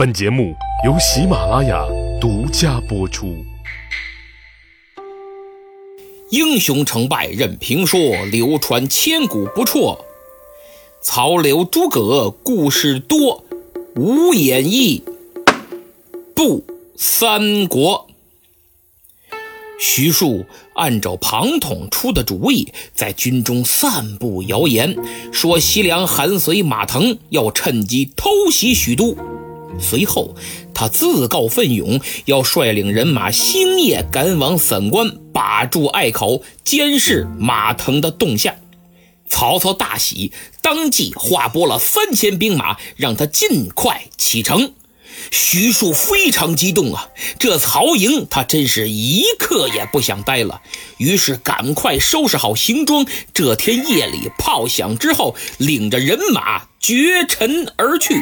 本节目由喜马拉雅独家播出。英雄成败任评说，流传千古不辍。曹刘诸葛故事多，无演义不三国。徐庶按照庞统出的主意，在军中散布谣言，说西凉韩遂、马腾要趁机偷袭许都。随后，他自告奋勇，要率领人马星夜赶往散关，把住隘口，监视马腾的动向。曹操大喜，当即划拨了三千兵马，让他尽快启程。徐庶非常激动啊！这曹营他真是一刻也不想待了，于是赶快收拾好行装。这天夜里炮响之后，领着人马绝尘而去。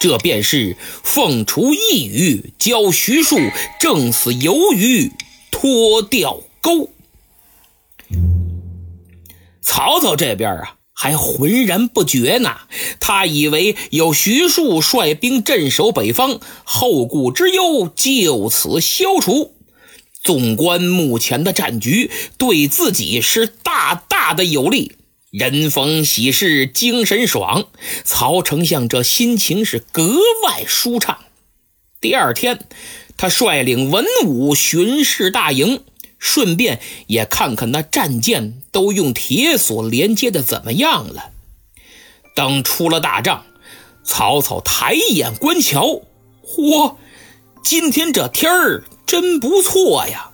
这便是凤雏一语，教徐庶正死鱿鱼脱掉钩。曹操这边啊。还浑然不觉呢，他以为有徐庶率兵镇守北方，后顾之忧就此消除。纵观目前的战局，对自己是大大的有利。人逢喜事精神爽，曹丞相这心情是格外舒畅。第二天，他率领文武巡视大营。顺便也看看那战舰都用铁索连接的怎么样了。等出了大帐，曹操抬眼观瞧，嚯，今天这天儿真不错呀！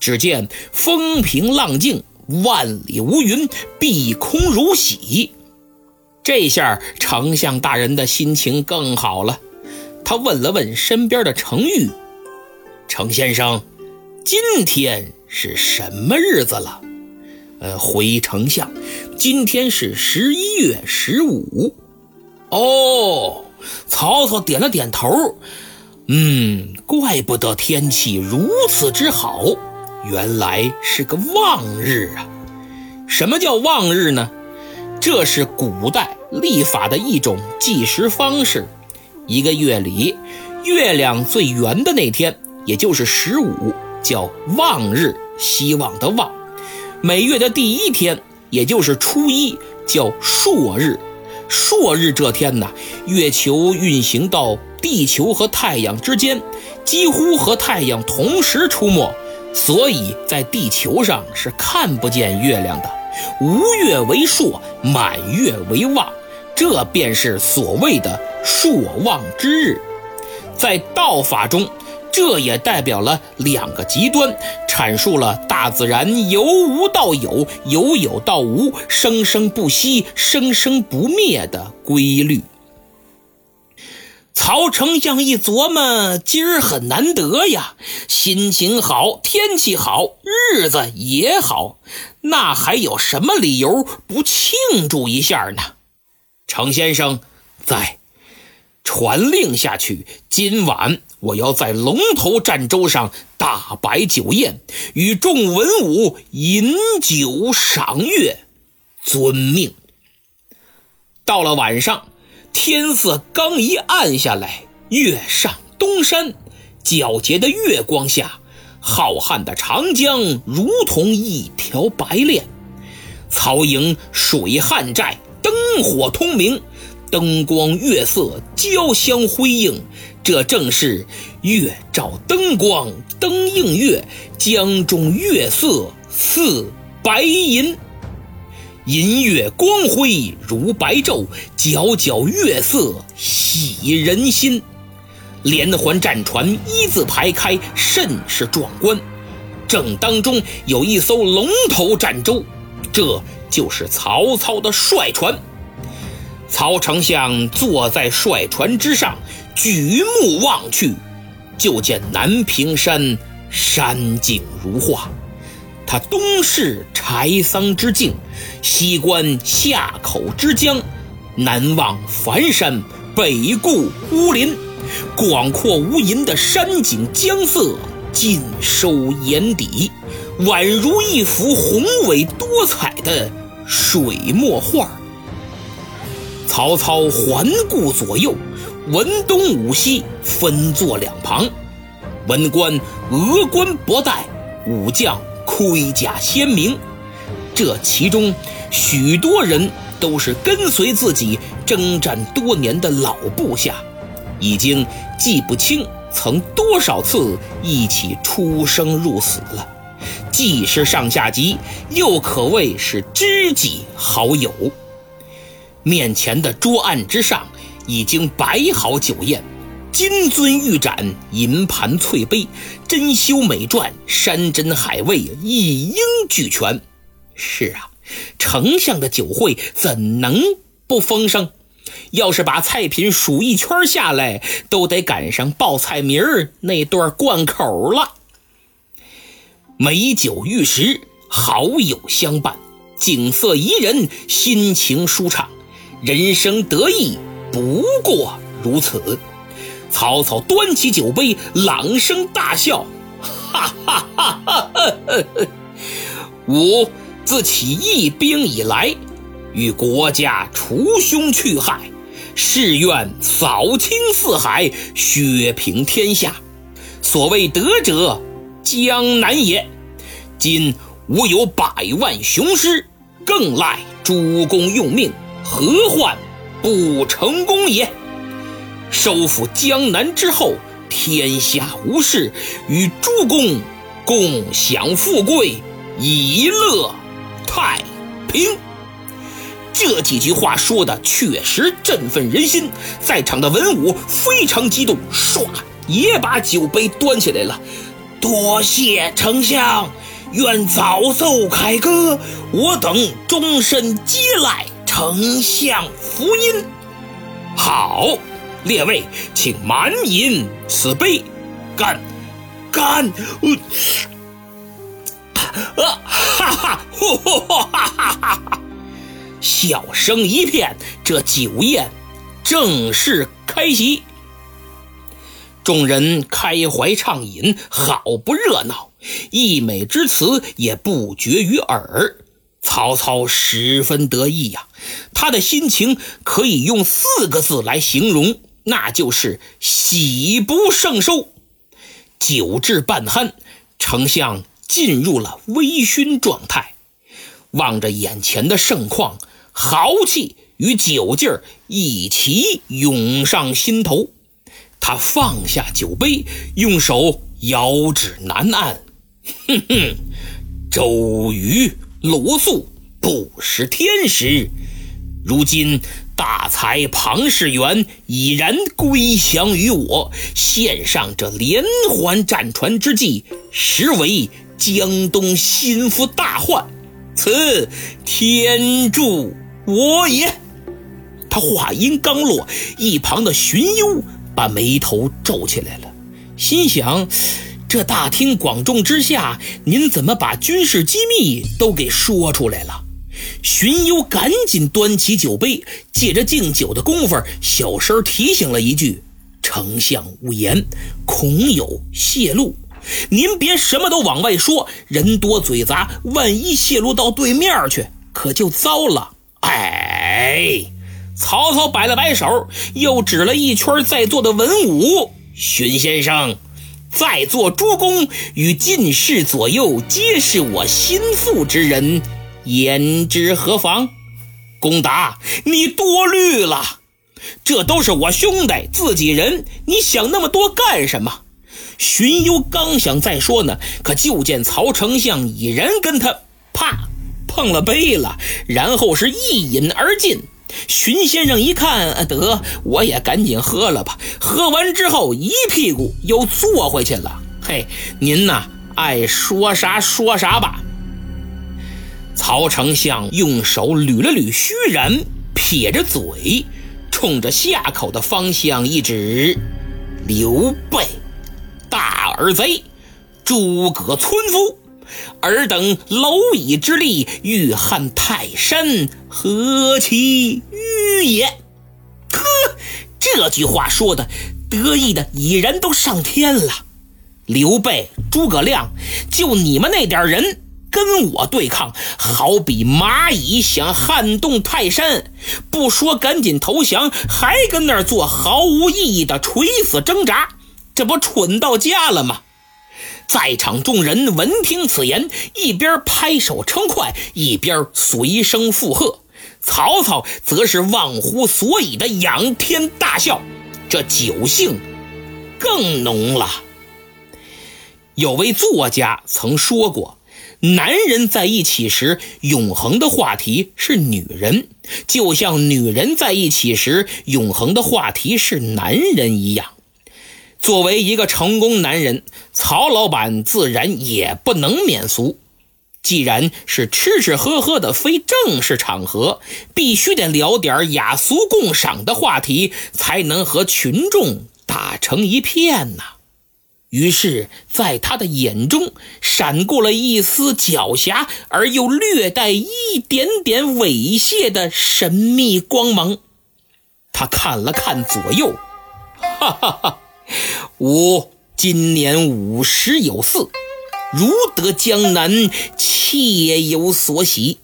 只见风平浪静，万里无云，碧空如洗。这下丞相大人的心情更好了。他问了问身边的程昱：“程先生，今天？”是什么日子了？呃，回丞相，今天是十一月十五。哦，曹操点了点头。嗯，怪不得天气如此之好，原来是个望日啊！什么叫望日呢？这是古代历法的一种计时方式。一个月里，月亮最圆的那天，也就是十五。叫望日，希望的望。每月的第一天，也就是初一，叫朔日。朔日这天呢，月球运行到地球和太阳之间，几乎和太阳同时出没，所以在地球上是看不见月亮的。无月为朔，满月为望，这便是所谓的朔望之日。在道法中。这也代表了两个极端，阐述了大自然由无到有、由有到无、生生不息、生生不灭的规律。曹丞相一琢磨，今儿很难得呀，心情好，天气好，日子也好，那还有什么理由不庆祝一下呢？程先生，在。传令下去，今晚我要在龙头战舟上大摆酒宴，与众文武饮酒赏月。遵命。到了晚上，天色刚一暗下来，月上东山，皎洁的月光下，浩瀚的长江如同一条白链，曹营水旱寨，灯火通明。灯光月色交相辉映，这正是月照灯光，灯映月，江中月色似白银。银月光辉如白昼，皎皎月色喜人心。连环战船一字排开，甚是壮观。正当中有一艘龙头战舟，这就是曹操的帅船。曹丞相坐在帅船之上，举目望去，就见南屏山山景如画。他东视柴桑之境，西观夏口之江，南望繁山，北顾乌林，广阔无垠的山景江色尽收眼底，宛如一幅宏伟多彩的水墨画。曹操环顾左右，文东武西分坐两旁，文官峨冠博带，武将盔甲鲜明。这其中许多人都是跟随自己征战多年的老部下，已经记不清曾多少次一起出生入死了，既是上下级，又可谓是知己好友。面前的桌案之上。已经摆好酒宴，金樽玉盏，银盘翠杯，珍馐美馔，山珍海味，一应俱全。是啊，丞相的酒会怎能不丰盛？要是把菜品数一圈下来，都得赶上报菜名儿那段贯口了。美酒玉食，好友相伴，景色宜人，心情舒畅，人生得意。不过如此，曹操端起酒杯，朗声大笑：“哈哈哈哈哈！吾自起义兵以来，与国家除凶去害，誓愿扫清四海，削平天下。所谓得者，江南也。今吾有百万雄师，更赖诸公用命，何患？”不成功也。收复江南之后，天下无事，与诸公共享富贵，以乐太平。这几句话说的确实振奋人心，在场的文武非常激动，唰也把酒杯端起来了。多谢丞相，愿早奏凯歌，我等终身接来。丞相福音，好，列位，请满饮此杯，干，干，啊，哈哈，哈哈哈哈！笑声一片，这酒宴正式开席。众人开怀畅饮，好不热闹，溢美之词也不绝于耳。曹操十分得意呀，他的心情可以用四个字来形容，那就是喜不胜收。酒至半酣，丞相进入了微醺状态，望着眼前的盛况，豪气与酒劲儿一起涌上心头。他放下酒杯，用手遥指南岸，哼哼，周瑜。鲁肃不识天时，如今大才庞士元已然归降于我，献上这连环战船之计，实为江东心腹大患。此天助我也。他话音刚落，一旁的荀攸把眉头皱起来了，心想。这大庭广众之下，您怎么把军事机密都给说出来了？荀攸赶紧端起酒杯，借着敬酒的功夫，小声提醒了一句：“丞相无言，恐有泄露。您别什么都往外说，人多嘴杂，万一泄露到对面去，可就糟了。”哎，曹操摆了摆手，又指了一圈在座的文武：“荀先生。”在座诸公与进士左右皆是我心腹之人，言之何妨？公达，你多虑了，这都是我兄弟自己人，你想那么多干什么？荀攸刚想再说呢，可就见曹丞相已然跟他啪碰了杯了，然后是一饮而尽。荀先生一看，啊得，我也赶紧喝了吧。喝完之后，一屁股又坐回去了。嘿，您呐，爱说啥说啥吧。曹丞相用手捋了捋须髯，撇着嘴，冲着下口的方向一指：“刘备，大耳贼，诸葛村夫。”尔等蝼蚁之力，欲撼泰山，何其愚也！呵，这句话说的得意的已然都上天了。刘备、诸葛亮，就你们那点人，跟我对抗，好比蚂蚁想撼动泰山。不说赶紧投降，还跟那儿做毫无意义的垂死挣扎，这不蠢到家了吗？在场众人闻听此言，一边拍手称快，一边随声附和。曹操则是忘乎所以的仰天大笑，这酒兴更浓了。有位作家曾说过。男人在一起时，永恒的话题是女人，就像女人在一起时，永恒的话题是男人一样。作为一个成功男人，曹老板自然也不能免俗。既然是吃吃喝喝的非正式场合，必须得聊点雅俗共赏的话题，才能和群众打成一片呐。于是，在他的眼中闪过了一丝狡黠而又略带一点点猥亵的神秘光芒。他看了看左右，哈哈哈！吾今年五十有四，如得江南，妾有所喜。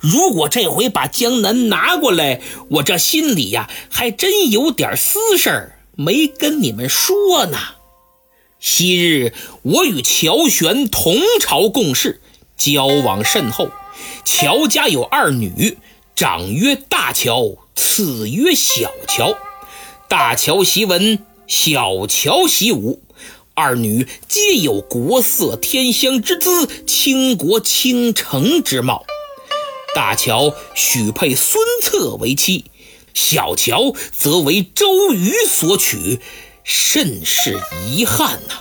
如果这回把江南拿过来，我这心里呀，还真有点私事儿没跟你们说呢。昔日我与乔玄同朝共事，交往甚厚。乔家有二女，长曰大乔，次曰小乔。大乔习文，小乔习武。二女皆有国色天香之姿，倾国倾城之貌。大乔许配孙策为妻，小乔则为周瑜所娶。甚是遗憾呐！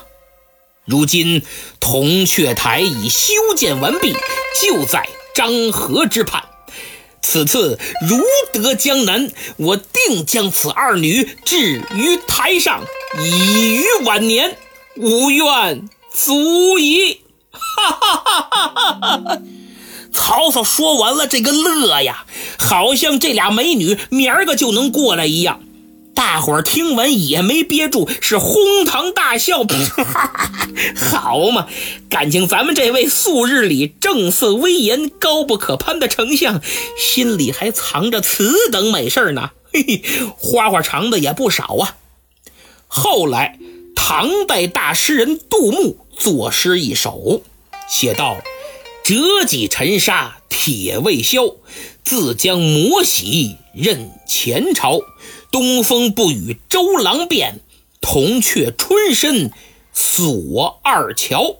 如今铜雀台已修建完毕，就在漳河之畔。此次如得江南，我定将此二女置于台上，以于晚年。吾愿足矣！哈哈哈哈哈哈！曹操说完了，这个乐呀，好像这俩美女明儿个就能过来一样。大伙儿听完也没憋住，是哄堂大笑。好嘛，感情咱们这位素日里正色威严、高不可攀的丞相，心里还藏着此等美事呢。嘿嘿，花花肠子也不少啊。后来，唐代大诗人杜牧作诗一首，写道：“折戟沉沙铁未销，自将磨洗任前朝。”东风不与周郎便，铜雀春深锁二乔。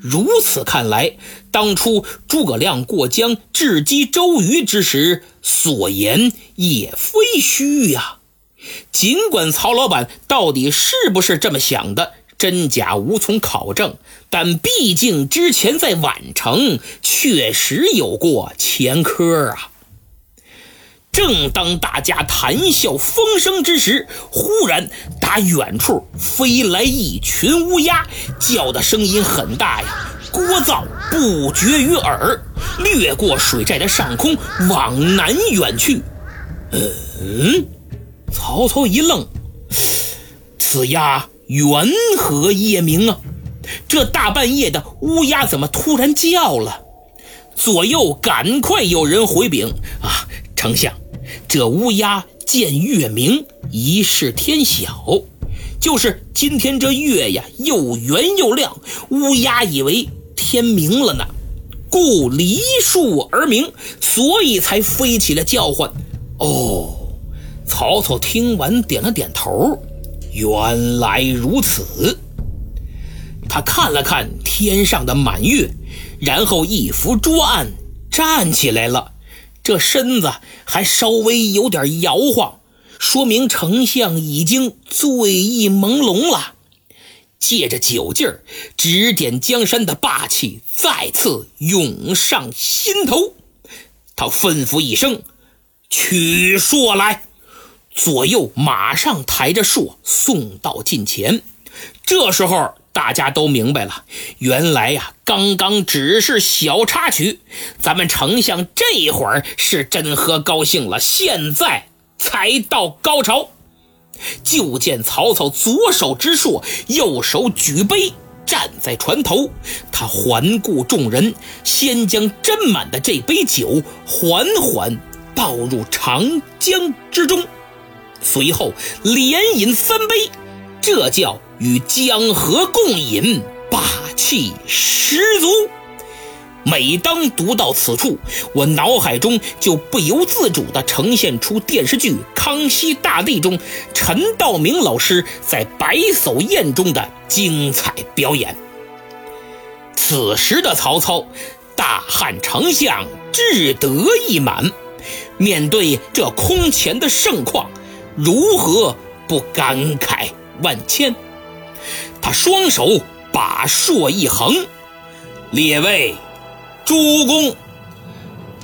如此看来，当初诸葛亮过江智击周瑜之时，所言也非虚呀。尽管曹老板到底是不是这么想的，真假无从考证，但毕竟之前在宛城确实有过前科啊。正当大家谈笑风生之时，忽然打远处飞来一群乌鸦，叫的声音很大呀，聒噪不绝于耳，掠过水寨的上空，往南远去。嗯，曹操一愣，此鸦缘何夜鸣啊？这大半夜的，乌鸦怎么突然叫了？左右赶快有人回禀啊，丞相。这乌鸦见月明，疑是天晓。就是今天这月呀，又圆又亮，乌鸦以为天明了呢，故离树而鸣，所以才飞起来叫唤。哦，曹操听完点了点头，原来如此。他看了看天上的满月，然后一扶桌案，站起来了。这身子还稍微有点摇晃，说明丞相已经醉意朦胧了。借着酒劲儿，指点江山的霸气再次涌上心头。他吩咐一声：“取硕来！”左右马上抬着硕送到近前。这时候。大家都明白了，原来呀，刚刚只是小插曲，咱们丞相这会儿是真喝高兴了，现在才到高潮。就见曹操左手执槊，右手举杯，站在船头，他环顾众人，先将斟满的这杯酒缓缓倒入长江之中，随后连饮三杯，这叫与江河共饮，霸气十足。每当读到此处，我脑海中就不由自主地呈现出电视剧《康熙大帝》中陈道明老师在百叟宴中的精彩表演。此时的曹操，大汉丞相志得意满，面对这空前的盛况，如何不感慨万千？他双手把槊一横，列位。诸公，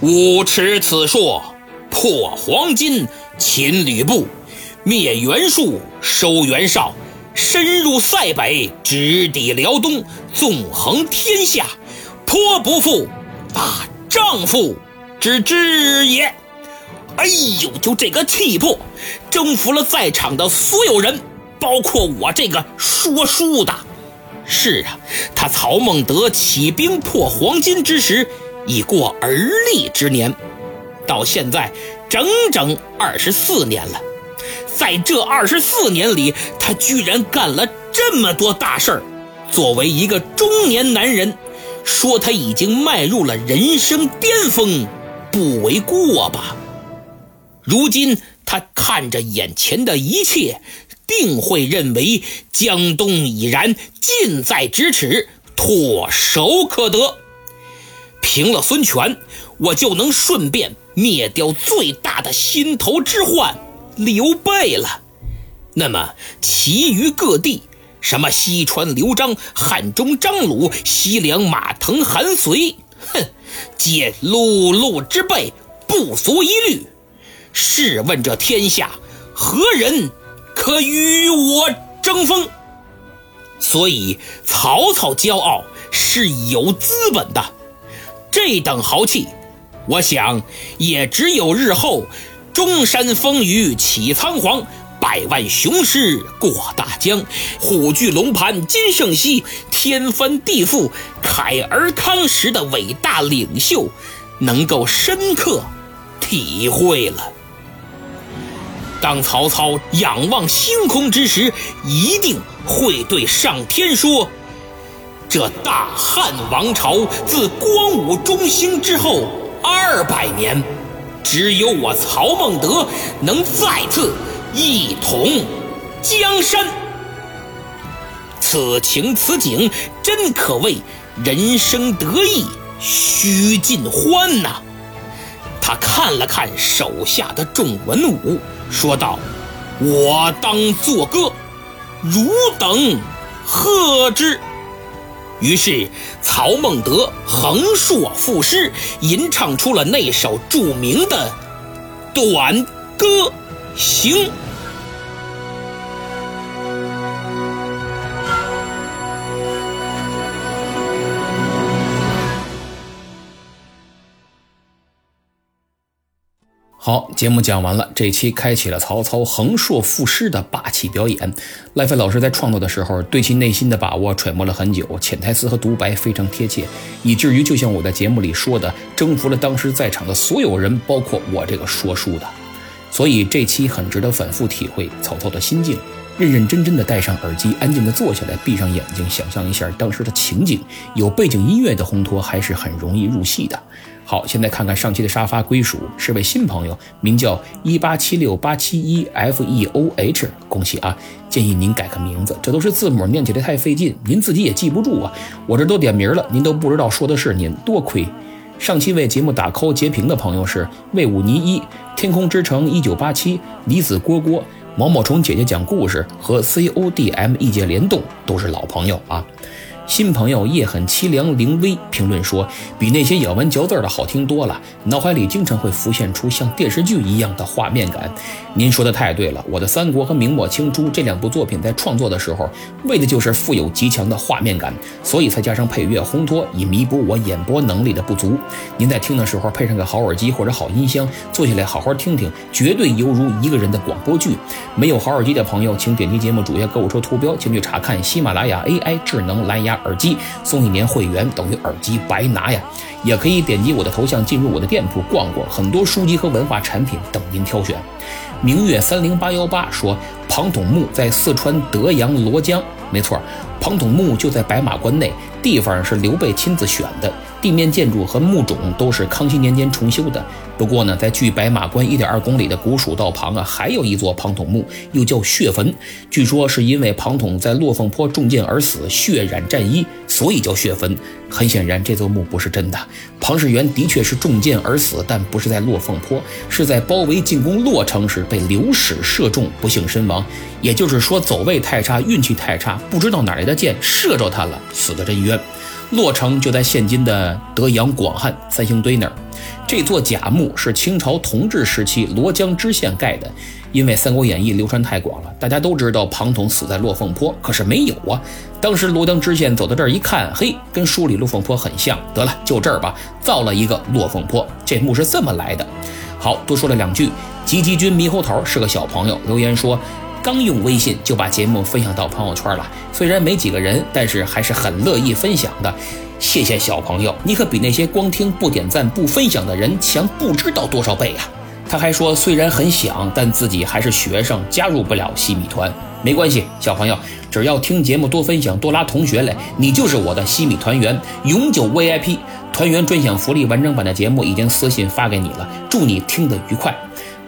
吾持此槊，破黄金，擒吕布，灭袁术，收袁绍，深入塞北，直抵辽东，纵横天下，颇不负大丈夫之志也。哎呦，就这个气魄，征服了在场的所有人，包括我这个说书的。是啊，他曹孟德起兵破黄巾之时，已过而立之年，到现在整整二十四年了。在这二十四年里，他居然干了这么多大事儿。作为一个中年男人，说他已经迈入了人生巅峰，不为过吧？如今他看着眼前的一切。定会认为江东已然近在咫尺，唾手可得。平了孙权，我就能顺便灭掉最大的心头之患刘备了。那么，其余各地，什么西川刘璋、汉中张鲁、西凉马腾、韩遂，哼，皆碌碌之辈，不足一虑。试问这天下，何人？可与我争锋，所以曹操骄傲是有资本的。这等豪气，我想也只有日后中山风雨起仓皇，百万雄师过大江，虎踞龙盘今胜昔，天翻地覆凯而康时的伟大领袖，能够深刻体会了。当曹操仰望星空之时，一定会对上天说：“这大汉王朝自光武中兴之后二百年，只有我曹孟德能再次一统江山。此情此景，真可谓人生得意须尽欢呐！”他看了看手下的众文武。说道：“我当作歌，汝等贺之。”于是曹孟德横槊赋诗，吟唱出了那首著名的《短歌行》。好，节目讲完了。这期开启了曹操横槊赋诗的霸气表演。赖飞老师在创作的时候，对其内心的把握揣摩了很久，潜台词和独白非常贴切，以至于就像我在节目里说的，征服了当时在场的所有人，包括我这个说书的。所以这期很值得反复体会曹操的心境，认认真真的戴上耳机，安静的坐下来，闭上眼睛，想象一下当时的情景。有背景音乐的烘托，还是很容易入戏的。好，现在看看上期的沙发归属是位新朋友，名叫一八七六八七一 f e o h，恭喜啊！建议您改个名字，这都是字母，念起来太费劲，您自己也记不住啊。我这都点名了，您都不知道说的是您，多亏。上期为节目打 call 截屏的朋友是魏武尼一、天空之城一九八七、李子蝈蝈、毛毛虫姐姐讲故事和 c o d m 意见联动，都是老朋友啊。新朋友夜很凄凉，凌威评论说，比那些咬文嚼字的好听多了，脑海里经常会浮现出像电视剧一样的画面感。您说的太对了，我的《三国》和《明末清初》这两部作品在创作的时候，为的就是富有极强的画面感，所以才加上配乐烘托，以弥补我演播能力的不足。您在听的时候配上个好耳机或者好音箱，坐下来好好听听，绝对犹如一个人的广播剧。没有好耳机的朋友，请点击节目主页购物车图标前去查看喜马拉雅 AI 智能蓝牙。耳机送一年会员等于耳机白拿呀！也可以点击我的头像进入我的店铺逛逛，很多书籍和文化产品等您挑选。明月三零八幺八说，庞统墓在四川德阳罗江，没错，庞统墓就在白马关内，地方是刘备亲自选的。地面建筑和墓冢都是康熙年间重修的。不过呢，在距白马关一点二公里的古蜀道旁啊，还有一座庞统墓，又叫血坟。据说是因为庞统在落凤坡中箭而死，血染战衣，所以叫血坟。很显然，这座墓不是真的。庞士元的确是中箭而死，但不是在落凤坡，是在包围进攻洛城时被刘史射中，不幸身亡。也就是说，走位太差，运气太差，不知道哪来的箭射着他了，死得真冤。洛城就在现今的德阳广汉三星堆那儿。这座假墓是清朝同治时期罗江知县盖的。因为《三国演义》流传太广了，大家都知道庞统死在落凤坡，可是没有啊。当时罗江知县走到这儿一看，嘿，跟书里落凤坡很像，得了，就这儿吧，造了一个落凤坡。这墓是这么来的。好多说了两句。吉吉君猕猴桃是个小朋友，留言说。刚用微信就把节目分享到朋友圈了，虽然没几个人，但是还是很乐意分享的。谢谢小朋友，你可比那些光听不点赞不分享的人强不知道多少倍呀！他还说，虽然很想，但自己还是学生，加入不了西米团。没关系，小朋友，只要听节目多分享，多拉同学来，你就是我的西米团员，永久 VIP 团员专享福利。完整版的节目已经私信发给你了，祝你听得愉快。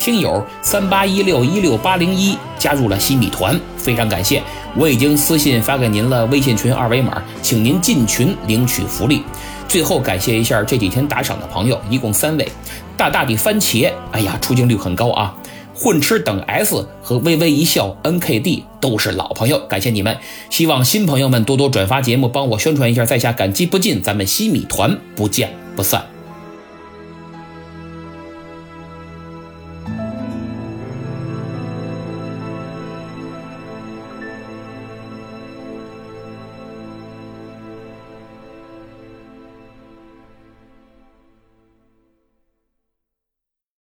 听友三八一六一六八零一加入了西米团，非常感谢！我已经私信发给您了微信群二维码，请您进群领取福利。最后感谢一下这几天打赏的朋友，一共三位：大大的番茄，哎呀，出镜率很高啊！混吃等 S 和微微一笑 NKD 都是老朋友，感谢你们！希望新朋友们多多转发节目，帮我宣传一下，在下感激不尽。咱们西米团不见不散。